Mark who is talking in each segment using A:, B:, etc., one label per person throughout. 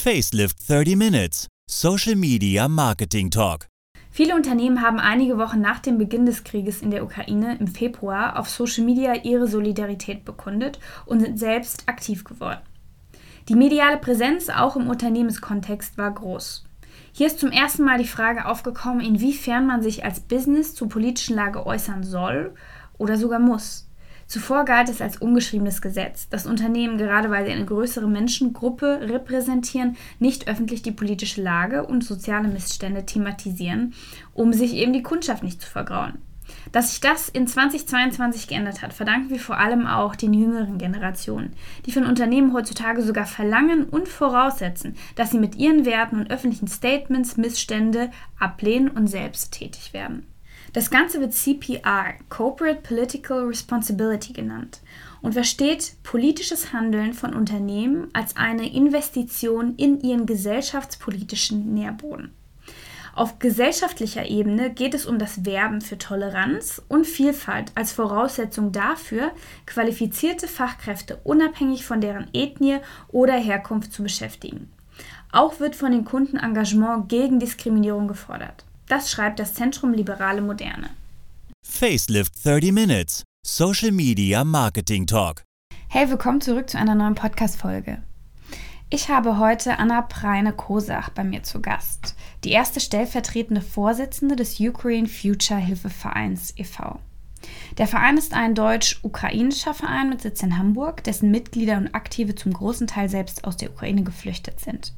A: Facelift 30 Minutes. Social Media Marketing Talk.
B: Viele Unternehmen haben einige Wochen nach dem Beginn des Krieges in der Ukraine im Februar auf Social Media ihre Solidarität bekundet und sind selbst aktiv geworden. Die mediale Präsenz auch im Unternehmenskontext war groß. Hier ist zum ersten Mal die Frage aufgekommen, inwiefern man sich als Business zur politischen Lage äußern soll oder sogar muss. Zuvor galt es als ungeschriebenes Gesetz, dass Unternehmen, gerade weil sie eine größere Menschengruppe repräsentieren, nicht öffentlich die politische Lage und soziale Missstände thematisieren, um sich eben die Kundschaft nicht zu vergrauen. Dass sich das in 2022 geändert hat, verdanken wir vor allem auch den jüngeren Generationen, die von Unternehmen heutzutage sogar verlangen und voraussetzen, dass sie mit ihren Werten und öffentlichen Statements Missstände ablehnen und selbst tätig werden. Das Ganze wird CPR, Corporate Political Responsibility genannt und versteht politisches Handeln von Unternehmen als eine Investition in ihren gesellschaftspolitischen Nährboden. Auf gesellschaftlicher Ebene geht es um das Werben für Toleranz und Vielfalt als Voraussetzung dafür, qualifizierte Fachkräfte unabhängig von deren Ethnie oder Herkunft zu beschäftigen. Auch wird von den Kunden Engagement gegen Diskriminierung gefordert. Das schreibt das Zentrum Liberale Moderne.
A: Facelift 30 Minutes. Social Media Marketing Talk.
B: Hey, willkommen zurück zu einer neuen Podcast-Folge. Ich habe heute Anna Preine-Kosach bei mir zu Gast, die erste stellvertretende Vorsitzende des Ukraine Future Hilfevereins e.V. Der Verein ist ein deutsch-ukrainischer Verein mit Sitz in Hamburg, dessen Mitglieder und Aktive zum großen Teil selbst aus der Ukraine geflüchtet sind.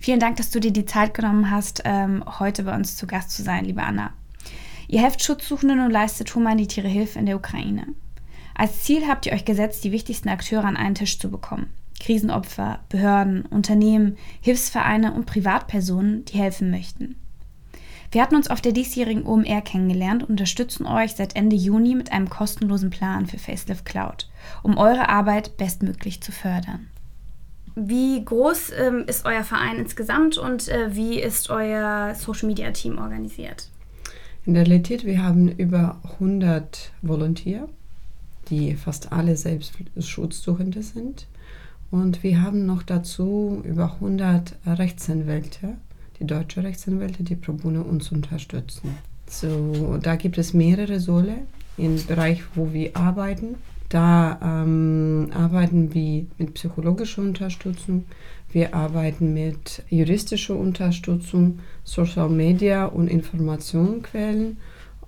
B: Vielen Dank, dass du dir die Zeit genommen hast, ähm, heute bei uns zu Gast zu sein, liebe Anna. Ihr helft Schutzsuchenden und leistet humanitäre Hilfe in der Ukraine. Als Ziel habt ihr euch gesetzt, die wichtigsten Akteure an einen Tisch zu bekommen. Krisenopfer, Behörden, Unternehmen, Hilfsvereine und Privatpersonen, die helfen möchten. Wir hatten uns auf der diesjährigen OMR kennengelernt und unterstützen euch seit Ende Juni mit einem kostenlosen Plan für Facelift Cloud, um eure Arbeit bestmöglich zu fördern. Wie groß ähm, ist euer Verein insgesamt und äh, wie ist euer Social Media Team organisiert?
C: In der Realität, wir haben über 100 Volunteer, die fast alle selbst Schutzsuchende sind. Und wir haben noch dazu über 100 Rechtsanwälte, die deutsche Rechtsanwälte, die pro bono uns unterstützen. So, da gibt es mehrere Säule im Bereich, wo wir arbeiten. Da ähm, arbeiten wir mit psychologischer Unterstützung, wir arbeiten mit juristischer Unterstützung, Social Media und Informationenquellen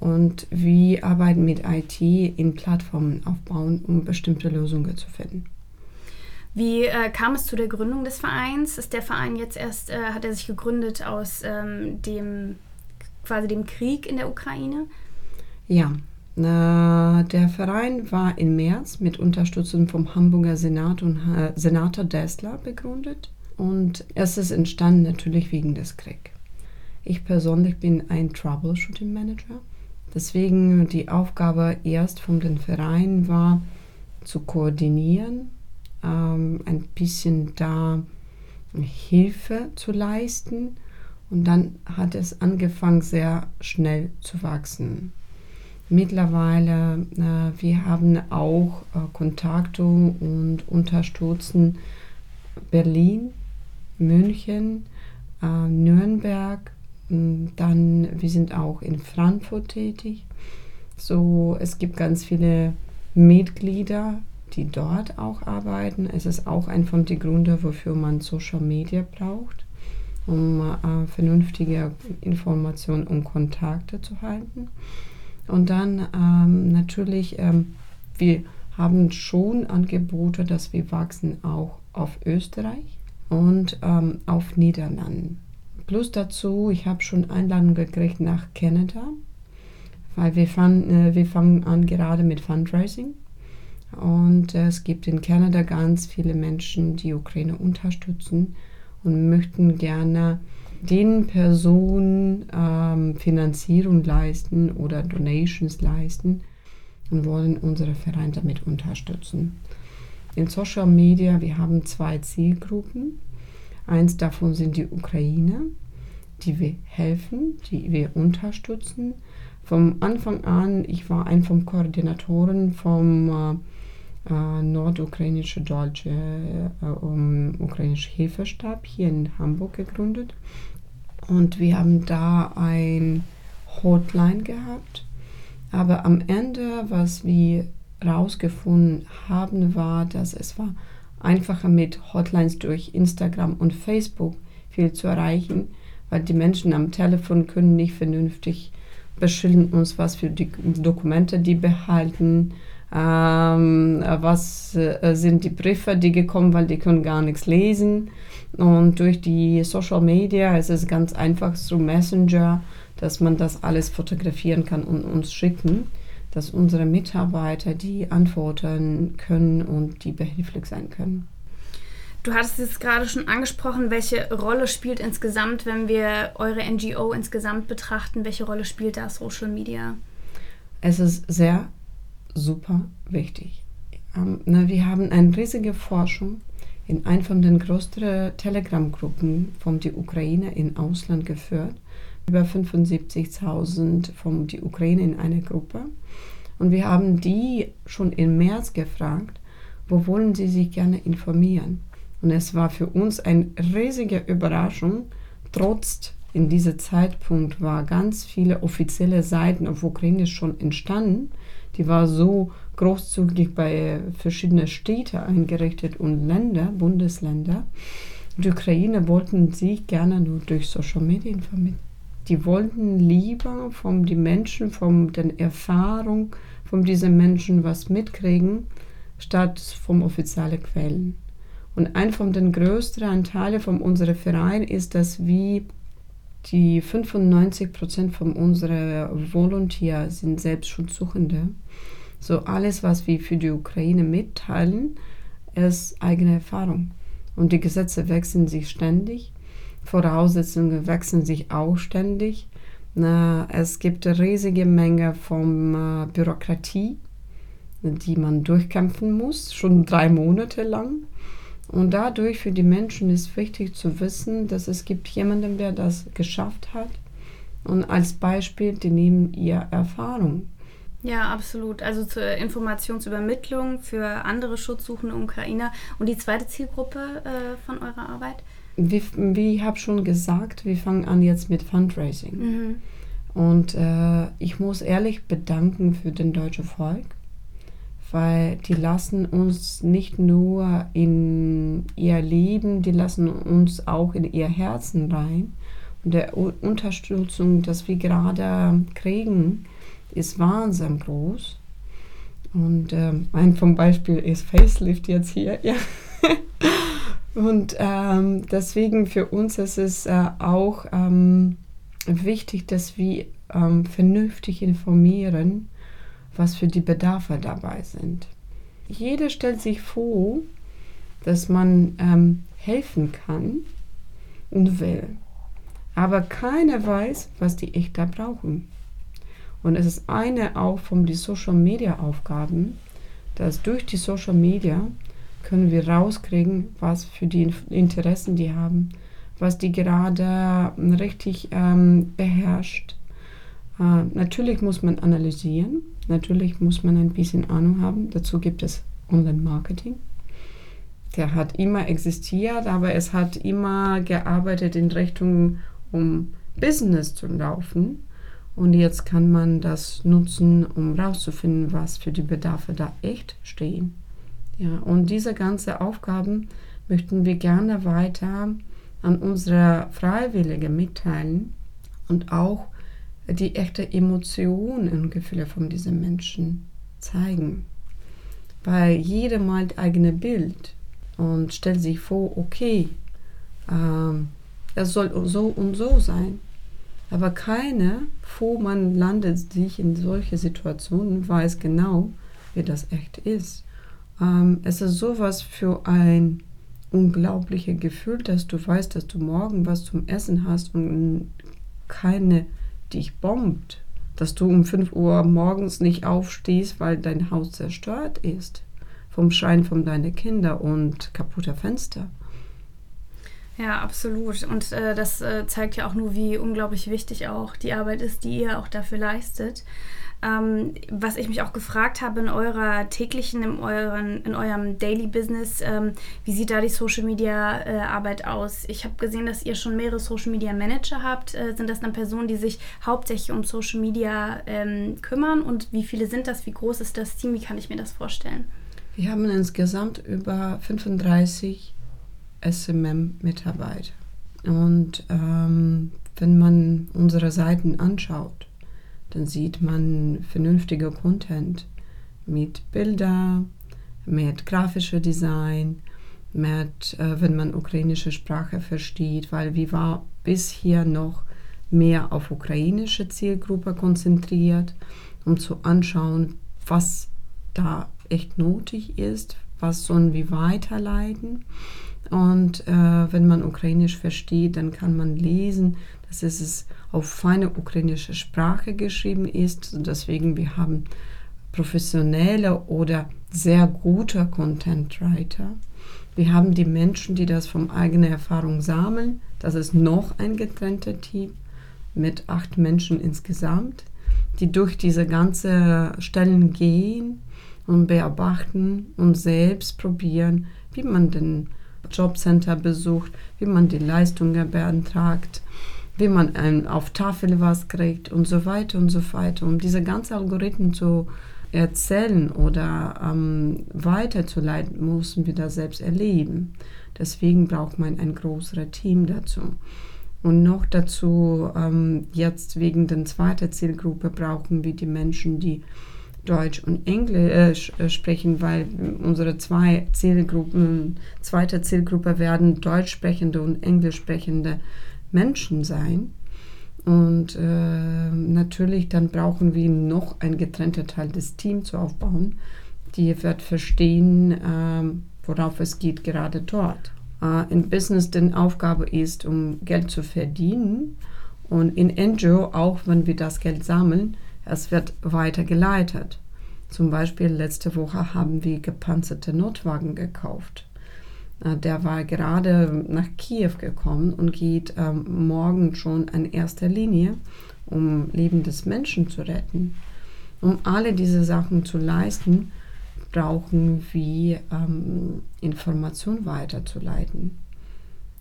C: und wir arbeiten mit IT in Plattformen aufbauen, um bestimmte Lösungen zu finden.
B: Wie äh, kam es zu der Gründung des Vereins? Ist der Verein jetzt erst, äh, hat er sich gegründet aus ähm, dem quasi dem Krieg in der Ukraine?
C: Ja, der Verein war im März mit Unterstützung vom Hamburger Senat und äh, Senator Dessler begründet und es ist entstanden natürlich wegen des Kriegs. Ich persönlich bin ein Troubleshooting Manager, deswegen die Aufgabe erst von dem Verein war zu koordinieren, ähm, ein bisschen da Hilfe zu leisten und dann hat es angefangen sehr schnell zu wachsen. Mittlerweile, äh, wir haben auch äh, Kontakte und unterstützen Berlin, München, äh, Nürnberg, dann wir sind auch in Frankfurt tätig. So, es gibt ganz viele Mitglieder, die dort auch arbeiten. Es ist auch ein von den Gründen, wofür man Social Media braucht, um äh, vernünftige Informationen und Kontakte zu halten. Und dann ähm, natürlich, ähm, wir haben schon Angebote, dass wir wachsen auch auf Österreich und ähm, auf Niederlanden. Plus dazu, ich habe schon Einladungen gekriegt nach Kanada, weil wir, fang, äh, wir fangen an gerade mit Fundraising. Und äh, es gibt in Kanada ganz viele Menschen, die Ukraine unterstützen und möchten gerne den Personen ähm, Finanzierung leisten oder Donations leisten und wollen unsere Verein damit unterstützen. In Social Media, wir haben zwei Zielgruppen. Eins davon sind die Ukraine, die wir helfen, die wir unterstützen. Vom Anfang an, ich war ein von Koordinatoren vom äh, nordukrainische deutsche äh, um, ukrainische Hilfestab hier in Hamburg gegründet. Und wir haben da ein Hotline gehabt. Aber am Ende, was wir herausgefunden haben, war, dass es war einfacher mit Hotlines durch Instagram und Facebook viel zu erreichen, weil die Menschen am Telefon können nicht vernünftig beschildern uns, was für die Dokumente die behalten, ähm, was äh, sind die Briefe, die gekommen, weil die können gar nichts lesen. Und durch die Social Media ist es ganz einfach so Messenger, dass man das alles fotografieren kann und uns schicken, dass unsere Mitarbeiter die antworten können und die behilflich sein können.
B: Du hattest es gerade schon angesprochen, welche Rolle spielt insgesamt, wenn wir eure NGO insgesamt betrachten, welche Rolle spielt da Social Media?
C: Es ist sehr super wichtig. Ähm, wir haben eine riesige Forschung in einer von den größten Telegram-Gruppen von der Ukraine im Ausland geführt. Über 75.000 von der Ukraine in einer Gruppe. Und wir haben die schon im März gefragt, wo wollen sie sich gerne informieren. Und es war für uns eine riesige Überraschung, trotz in diesem Zeitpunkt war ganz viele offizielle Seiten auf Ukrainisch schon entstanden. Die war so großzügig bei verschiedenen Städten eingerichtet und Länder, Bundesländer. Die Ukraine wollten sich gerne nur durch Social Media informieren. Die wollten lieber von den Menschen, von den Erfahrungen von diesen Menschen was mitkriegen, statt von offiziellen Quellen. Und ein von den größten Anteilen von unserem Verein ist, dass wir die 95 Prozent von unseren Volontier sind Selbstschutzsuchende. So alles, was wir für die Ukraine mitteilen, ist eigene Erfahrung. Und die Gesetze wechseln sich ständig, Voraussetzungen wechseln sich auch ständig. Es gibt eine riesige Menge von äh, Bürokratie, die man durchkämpfen muss, schon drei Monate lang. Und dadurch für die Menschen ist wichtig zu wissen, dass es gibt jemanden, der das geschafft hat. Und als Beispiel, die nehmen ihre Erfahrung.
B: Ja, absolut. Also zur Informationsübermittlung für andere schutzsuchende Ukrainer. Und die zweite Zielgruppe äh, von eurer Arbeit?
C: Wie, wie ich habe schon gesagt, wir fangen an jetzt mit Fundraising. Mhm. Und äh, ich muss ehrlich bedanken für den deutschen Volk weil die lassen uns nicht nur in ihr Leben, die lassen uns auch in ihr Herzen rein. Und der Unterstützung, das wir gerade kriegen, ist wahnsinnig groß. Und ähm, ein vom Beispiel ist Facelift jetzt hier. Ja. Und ähm, deswegen für uns ist es äh, auch ähm, wichtig, dass wir ähm, vernünftig informieren was für die Bedarfe dabei sind. Jeder stellt sich vor, dass man ähm, helfen kann und will. Aber keiner weiß, was die echt da brauchen. Und es ist eine auch von den Social Media Aufgaben, dass durch die Social Media können wir rauskriegen, was für die Interessen die haben, was die gerade richtig ähm, beherrscht. Äh, natürlich muss man analysieren, Natürlich muss man ein bisschen Ahnung haben. Dazu gibt es Online-Marketing. Der hat immer existiert, aber es hat immer gearbeitet in Richtung, um Business zu laufen. Und jetzt kann man das nutzen, um herauszufinden, was für die Bedarfe da echt stehen. Ja, und diese ganzen Aufgaben möchten wir gerne weiter an unsere Freiwillige mitteilen und auch die echte Emotionen und Gefühle von diesen Menschen zeigen. Weil jeder malt eigene Bild und stellt sich vor, okay, ähm, es soll so und so sein. Aber keiner, vor man landet sich in solche Situationen, weiß genau, wie das echt ist. Ähm, es ist sowas für ein unglaubliches Gefühl, dass du weißt, dass du morgen was zum Essen hast und keine dich bombt, dass du um 5 Uhr morgens nicht aufstehst, weil dein Haus zerstört ist. Vom Schein von deinen Kindern und kaputter Fenster.
B: Ja, absolut. Und äh, das äh, zeigt ja auch nur, wie unglaublich wichtig auch die Arbeit ist, die ihr auch dafür leistet. Ähm, was ich mich auch gefragt habe in eurer täglichen, in, euren, in eurem Daily Business, ähm, wie sieht da die Social Media äh, Arbeit aus? Ich habe gesehen, dass ihr schon mehrere Social Media Manager habt. Äh, sind das dann Personen, die sich hauptsächlich um Social Media ähm, kümmern? Und wie viele sind das? Wie groß ist das Team? Wie kann ich mir das vorstellen?
C: Wir haben insgesamt über 35 SMM-Mitarbeiter. Und ähm, wenn man unsere Seiten anschaut, dann sieht man vernünftiger Content mit Bilder, mit grafischer Design, mit, äh, wenn man ukrainische Sprache versteht, weil wir war bisher noch mehr auf ukrainische Zielgruppe konzentriert, um zu anschauen, was da echt nötig ist, was sollen wir weiterleiten. Und äh, wenn man Ukrainisch versteht, dann kann man lesen, dass es auf feine ukrainische Sprache geschrieben ist. Deswegen wir haben professionelle oder sehr gute Content Writer. Wir haben die Menschen, die das von eigener Erfahrung sammeln. Das ist noch ein getrennter Team mit acht Menschen insgesamt, die durch diese ganze Stellen gehen und beobachten und selbst probieren, wie man den Jobcenter besucht, wie man die Leistungen beantragt, wie man ein, auf Tafel was kriegt und so weiter und so weiter. Um diese ganzen Algorithmen zu erzählen oder ähm, weiterzuleiten, müssen wir das selbst erleben. Deswegen braucht man ein größeres Team dazu. Und noch dazu, ähm, jetzt wegen der zweiten Zielgruppe, brauchen wir die Menschen, die Deutsch und Englisch äh, sprechen, weil unsere zwei Zielgruppen, zweite Zielgruppe werden deutsch sprechende und englisch sprechende Menschen sein. Und äh, natürlich dann brauchen wir noch ein getrennter Teil des Teams zu aufbauen, die wird verstehen, äh, worauf es geht gerade dort. Äh, in Business die Aufgabe ist, um Geld zu verdienen und in NGO auch, wenn wir das Geld sammeln, es wird weitergeleitet. Zum Beispiel letzte Woche haben wir gepanzerte Notwagen gekauft. Äh, der war gerade nach Kiew gekommen und geht ähm, morgen schon in erster Linie, um Leben des Menschen zu retten. Um alle diese Sachen zu leisten, brauchen wir ähm, Information weiterzuleiten.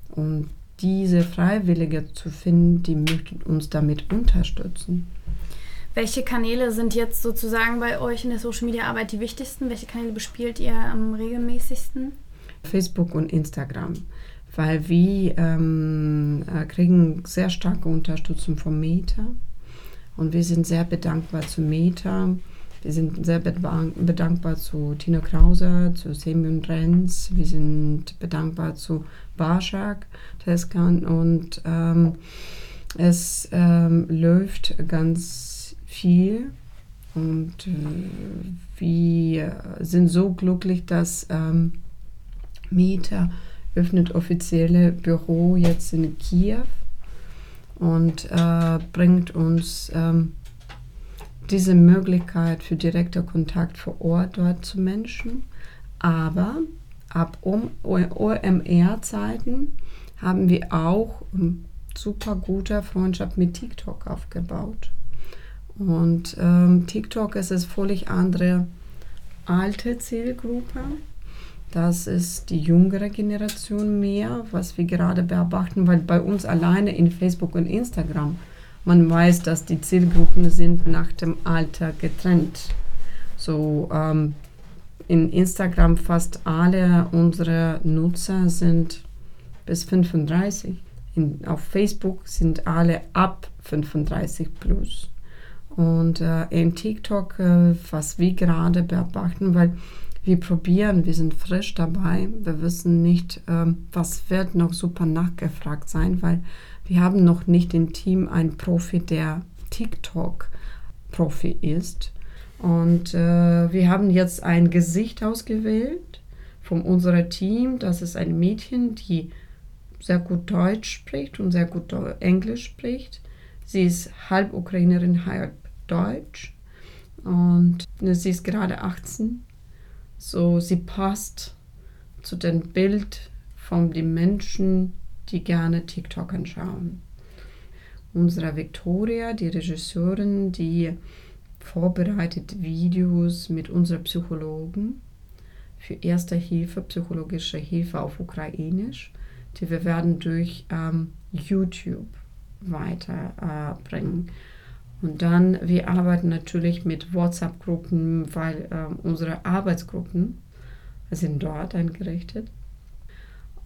C: Und diese Freiwillige zu finden, die möchten uns damit unterstützen.
B: Welche Kanäle sind jetzt sozusagen bei euch in der Social Media Arbeit die wichtigsten? Welche Kanäle bespielt ihr am regelmäßigsten?
C: Facebook und Instagram, weil wir ähm, äh, kriegen sehr starke Unterstützung vom Meta und wir sind sehr bedankbar zu Meta. Wir sind sehr bedankbar zu Tino Krause, zu Semyon Renz, wir sind bedankbar zu Barschak, Teskan und ähm, es ähm, läuft ganz viel und äh, wir sind so glücklich, dass ähm, Mieter öffnet offizielle Büro jetzt in Kiew und äh, bringt uns ähm, diese Möglichkeit für direkter Kontakt vor Ort dort zu Menschen. Aber ab OMR-Zeiten haben wir auch um, super gute Freundschaft mit TikTok aufgebaut. Und ähm, TikTok ist es völlig andere alte Zielgruppe. Das ist die jüngere Generation mehr, was wir gerade beobachten, weil bei uns alleine in Facebook und Instagram, man weiß, dass die Zielgruppen sind nach dem Alter getrennt. So ähm, in Instagram fast alle unsere Nutzer sind bis 35. In, auf Facebook sind alle ab 35 plus. Und äh, in TikTok, äh, was wir gerade beobachten, weil wir probieren, wir sind frisch dabei. Wir wissen nicht, ähm, was wird noch super nachgefragt sein, weil wir haben noch nicht im Team einen Profi, der TikTok-Profi ist. Und äh, wir haben jetzt ein Gesicht ausgewählt von unserem Team. Das ist ein Mädchen, die sehr gut Deutsch spricht und sehr gut Englisch spricht. Sie ist halb Ukrainerin, halb Deutsch. Und sie ist gerade 18 so, sie passt zu dem Bild von den Menschen, die gerne TikTok anschauen. Unsere Victoria, die Regisseurin, die vorbereitet Videos mit unseren Psychologen für Erste Hilfe, psychologische Hilfe auf Ukrainisch, die wir werden durch ähm, YouTube weiterbringen. Äh, und dann, wir arbeiten natürlich mit WhatsApp-Gruppen, weil äh, unsere Arbeitsgruppen sind dort eingerichtet.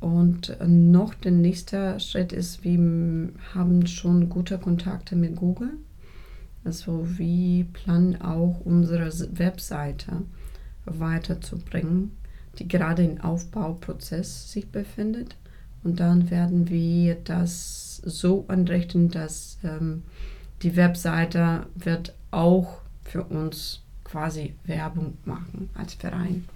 C: Und noch der nächste Schritt ist, wir haben schon gute Kontakte mit Google. Also wir planen auch unsere Webseite weiterzubringen, die gerade im Aufbauprozess sich befindet. Und dann werden wir das so anrichten, dass ähm, die Webseite wird auch für uns quasi Werbung machen als Verein.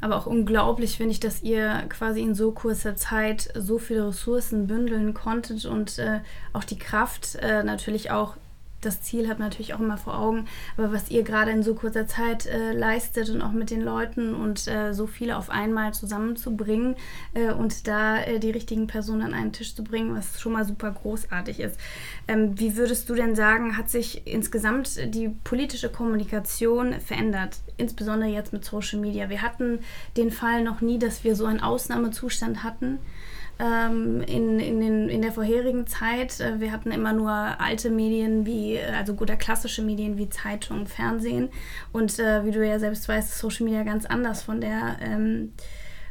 B: Aber auch unglaublich finde ich, dass ihr quasi in so kurzer Zeit so viele Ressourcen bündeln konntet und äh, auch die Kraft äh, natürlich auch das Ziel man natürlich auch immer vor Augen, aber was ihr gerade in so kurzer Zeit äh, leistet und auch mit den Leuten und äh, so viele auf einmal zusammenzubringen äh, und da äh, die richtigen Personen an einen Tisch zu bringen, was schon mal super großartig ist. Ähm, wie würdest du denn sagen, hat sich insgesamt die politische Kommunikation verändert, insbesondere jetzt mit Social Media? Wir hatten den Fall noch nie, dass wir so einen Ausnahmezustand hatten ähm, in, in, den, in der vorherigen Zeit. Äh, wir hatten immer nur alte Medien wie, äh, also oder klassische Medien wie Zeitung, Fernsehen. Und äh, wie du ja selbst weißt, ist Social Media ganz anders von der ähm,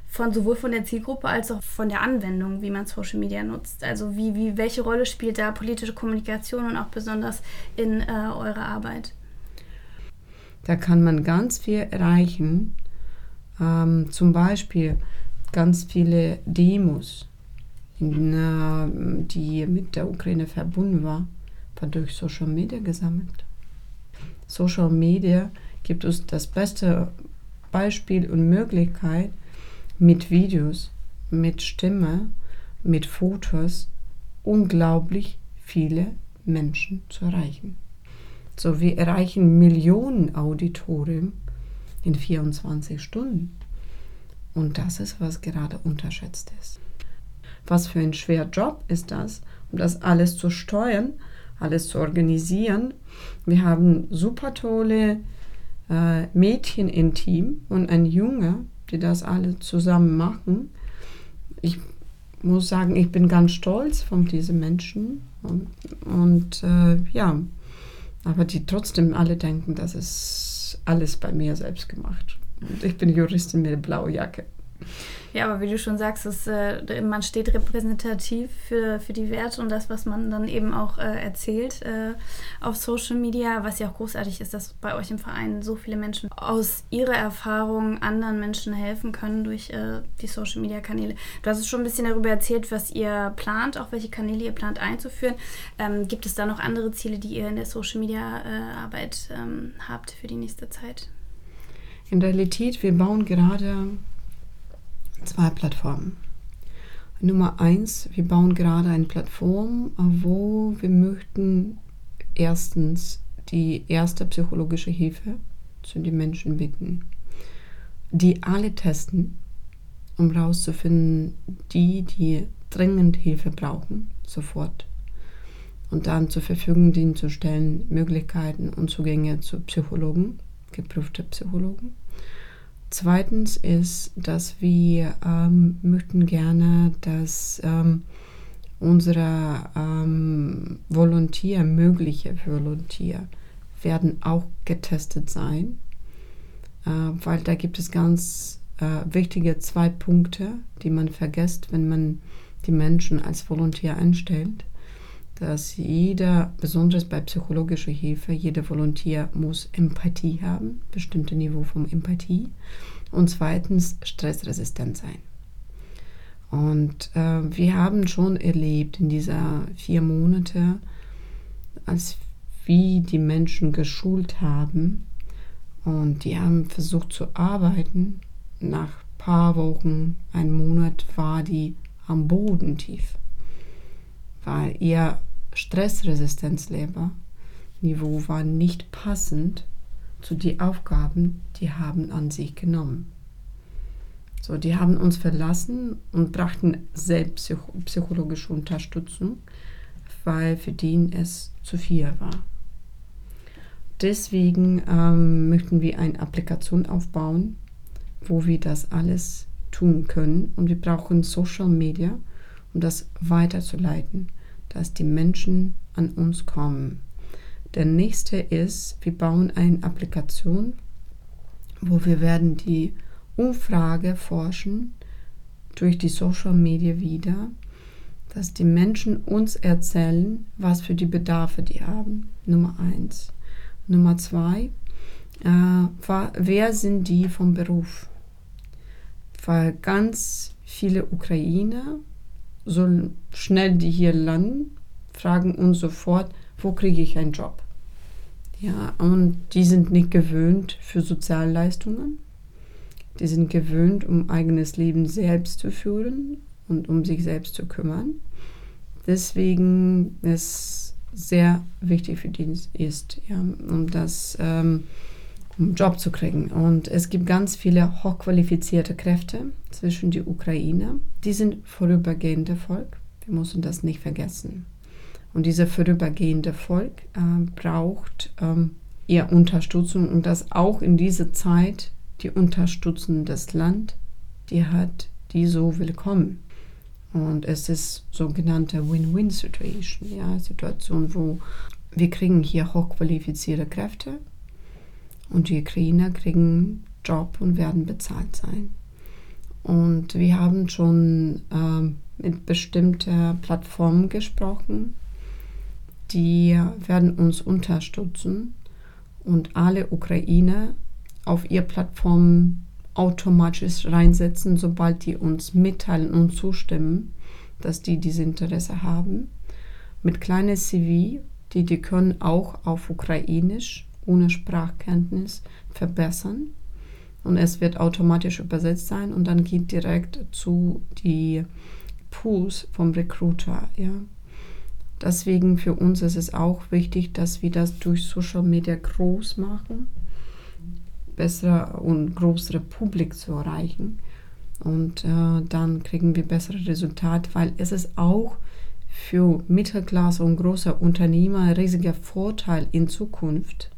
B: von sowohl von der Zielgruppe als auch von der Anwendung, wie man Social Media nutzt. Also wie, wie welche Rolle spielt da politische Kommunikation und auch besonders in äh, eurer Arbeit?
C: Da kann man ganz viel erreichen. Ähm, zum Beispiel ganz viele Demos die mit der Ukraine verbunden war, war durch Social Media gesammelt. Social Media gibt uns das beste Beispiel und Möglichkeit, mit Videos, mit Stimme, mit Fotos unglaublich viele Menschen zu erreichen. So, wir erreichen Millionen Auditorien in 24 Stunden. Und das ist, was gerade unterschätzt ist. Was für ein schwerer Job ist das, um das alles zu steuern, alles zu organisieren. Wir haben super tolle äh, Mädchen im Team und ein Junge, die das alle zusammen machen. Ich muss sagen, ich bin ganz stolz von diesen Menschen und, und äh, ja, aber die trotzdem alle denken, das ist alles bei mir selbst gemacht. Und ich bin Juristin mit der blauen Jacke.
B: Ja, aber wie du schon sagst, ist, äh, man steht repräsentativ für, für die Werte und das, was man dann eben auch äh, erzählt äh, auf Social Media, was ja auch großartig ist, dass bei euch im Verein so viele Menschen aus ihrer Erfahrung anderen Menschen helfen können durch äh, die Social Media Kanäle. Du hast es schon ein bisschen darüber erzählt, was ihr plant, auch welche Kanäle ihr plant einzuführen. Ähm, gibt es da noch andere Ziele, die ihr in der Social Media äh, Arbeit ähm, habt für die nächste Zeit?
C: In Realität, wir bauen gerade zwei Plattformen. Nummer eins, wir bauen gerade eine Plattform, wo wir möchten erstens die erste psychologische Hilfe zu den Menschen bitten, die alle testen, um herauszufinden, die, die dringend Hilfe brauchen, sofort. Und dann zur Verfügung denen zu stellen, Möglichkeiten und Zugänge zu Psychologen, geprüfte Psychologen Zweitens ist, dass wir ähm, möchten gerne, dass ähm, unsere ähm, Volontier, mögliche Volontier, werden auch getestet sein, äh, weil da gibt es ganz äh, wichtige zwei Punkte, die man vergisst, wenn man die Menschen als Volontier einstellt dass jeder, besonders bei psychologischer Hilfe, jeder Volontier muss Empathie haben, bestimmte Niveau von Empathie. Und zweitens stressresistent sein. Und äh, wir haben schon erlebt in dieser vier Monate, als wie die Menschen geschult haben und die haben versucht zu arbeiten. Nach ein paar Wochen, ein Monat war die am Boden tief, weil ihr Stressresistenzleber Niveau war nicht passend zu den Aufgaben, die haben an sich genommen. So, die haben uns verlassen und brachten selbst psychologische Unterstützung, weil für die es zu viel war. Deswegen ähm, möchten wir eine Applikation aufbauen, wo wir das alles tun können. Und wir brauchen Social Media, um das weiterzuleiten, dass die Menschen an uns kommen. Der nächste ist, wir bauen eine Applikation, wo wir werden die Umfrage forschen durch die Social Media wieder, dass die Menschen uns erzählen, was für die Bedarfe die haben. Nummer eins. Nummer zwei, äh, wer sind die vom Beruf? Weil ganz viele Ukrainer, so schnell die hier landen, fragen uns sofort, wo kriege ich einen Job? Ja, und die sind nicht gewöhnt für Sozialleistungen. Die sind gewöhnt, um eigenes Leben selbst zu führen und um sich selbst zu kümmern. Deswegen ist sehr wichtig für die ist, ja, um das ähm, um Job zu kriegen. Und es gibt ganz viele hochqualifizierte Kräfte zwischen die Ukraine. Die sind vorübergehende Volk. Wir müssen das nicht vergessen. Und dieser vorübergehende Volk äh, braucht ähm, eher Unterstützung und das auch in dieser Zeit die unterstützen das Land, die hat die so willkommen. Und es ist sogenannte Win-Win-Situation, ja, Situation, wo wir kriegen hier hochqualifizierte Kräfte und die Ukrainer kriegen Job und werden bezahlt sein. Und wir haben schon ähm, mit bestimmten Plattformen gesprochen, die werden uns unterstützen und alle Ukrainer auf ihr Plattform automatisch reinsetzen, sobald die uns mitteilen und zustimmen, dass die dieses Interesse haben. Mit kleinen CV, die die können auch auf Ukrainisch ohne Sprachkenntnis verbessern und es wird automatisch übersetzt sein und dann geht direkt zu die Pools vom Recruiter, ja. Deswegen für uns ist es auch wichtig, dass wir das durch Social Media groß machen bessere und größere Publik zu erreichen. Und äh, dann kriegen wir bessere Resultate, weil es ist auch für Mittelklasse und große Unternehmer ein riesiger Vorteil in Zukunft.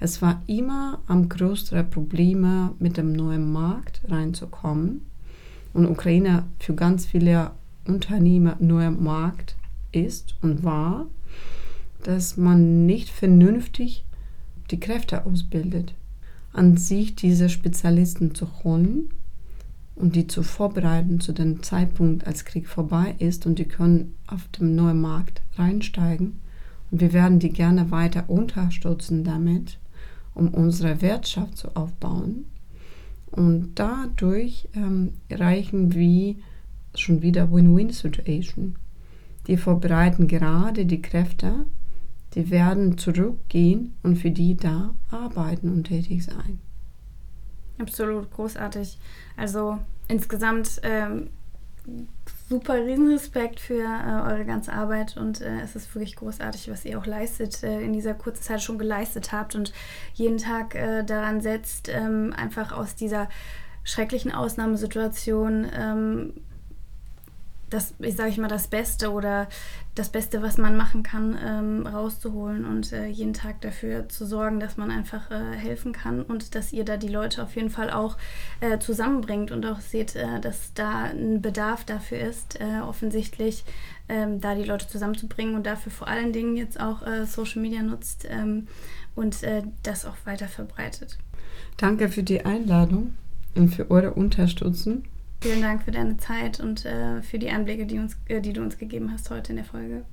C: Es war immer am größten Problem, mit dem neuen Markt reinzukommen. Und Ukraine für ganz viele Unternehmer neuer Markt ist und war, dass man nicht vernünftig die Kräfte ausbildet an sich diese Spezialisten zu holen und die zu vorbereiten zu dem Zeitpunkt, als Krieg vorbei ist und die können auf dem neuen Markt reinsteigen. Und wir werden die gerne weiter unterstützen damit, um unsere Wirtschaft zu aufbauen. Und dadurch ähm, erreichen wir schon wieder Win-Win-Situation. Die vorbereiten gerade die Kräfte, die werden zurückgehen und für die da arbeiten und tätig sein.
B: Absolut großartig. Also insgesamt ähm, super Riesenrespekt für äh, eure ganze Arbeit und äh, es ist wirklich großartig, was ihr auch leistet, äh, in dieser kurzen Zeit schon geleistet habt und jeden Tag äh, daran setzt, ähm, einfach aus dieser schrecklichen Ausnahmesituation ähm, das, ich sage ich mal, das Beste oder das Beste, was man machen kann, ähm, rauszuholen und äh, jeden Tag dafür zu sorgen, dass man einfach äh, helfen kann und dass ihr da die Leute auf jeden Fall auch äh, zusammenbringt und auch seht, äh, dass da ein Bedarf dafür ist, äh, offensichtlich ähm, da die Leute zusammenzubringen und dafür vor allen Dingen jetzt auch äh, Social Media nutzt ähm, und das auch weiter verbreitet.
C: Danke für die Einladung und für eure Unterstützung.
B: Vielen Dank für deine Zeit und äh, für die Einblicke, die, uns, äh, die du uns gegeben hast heute in der Folge.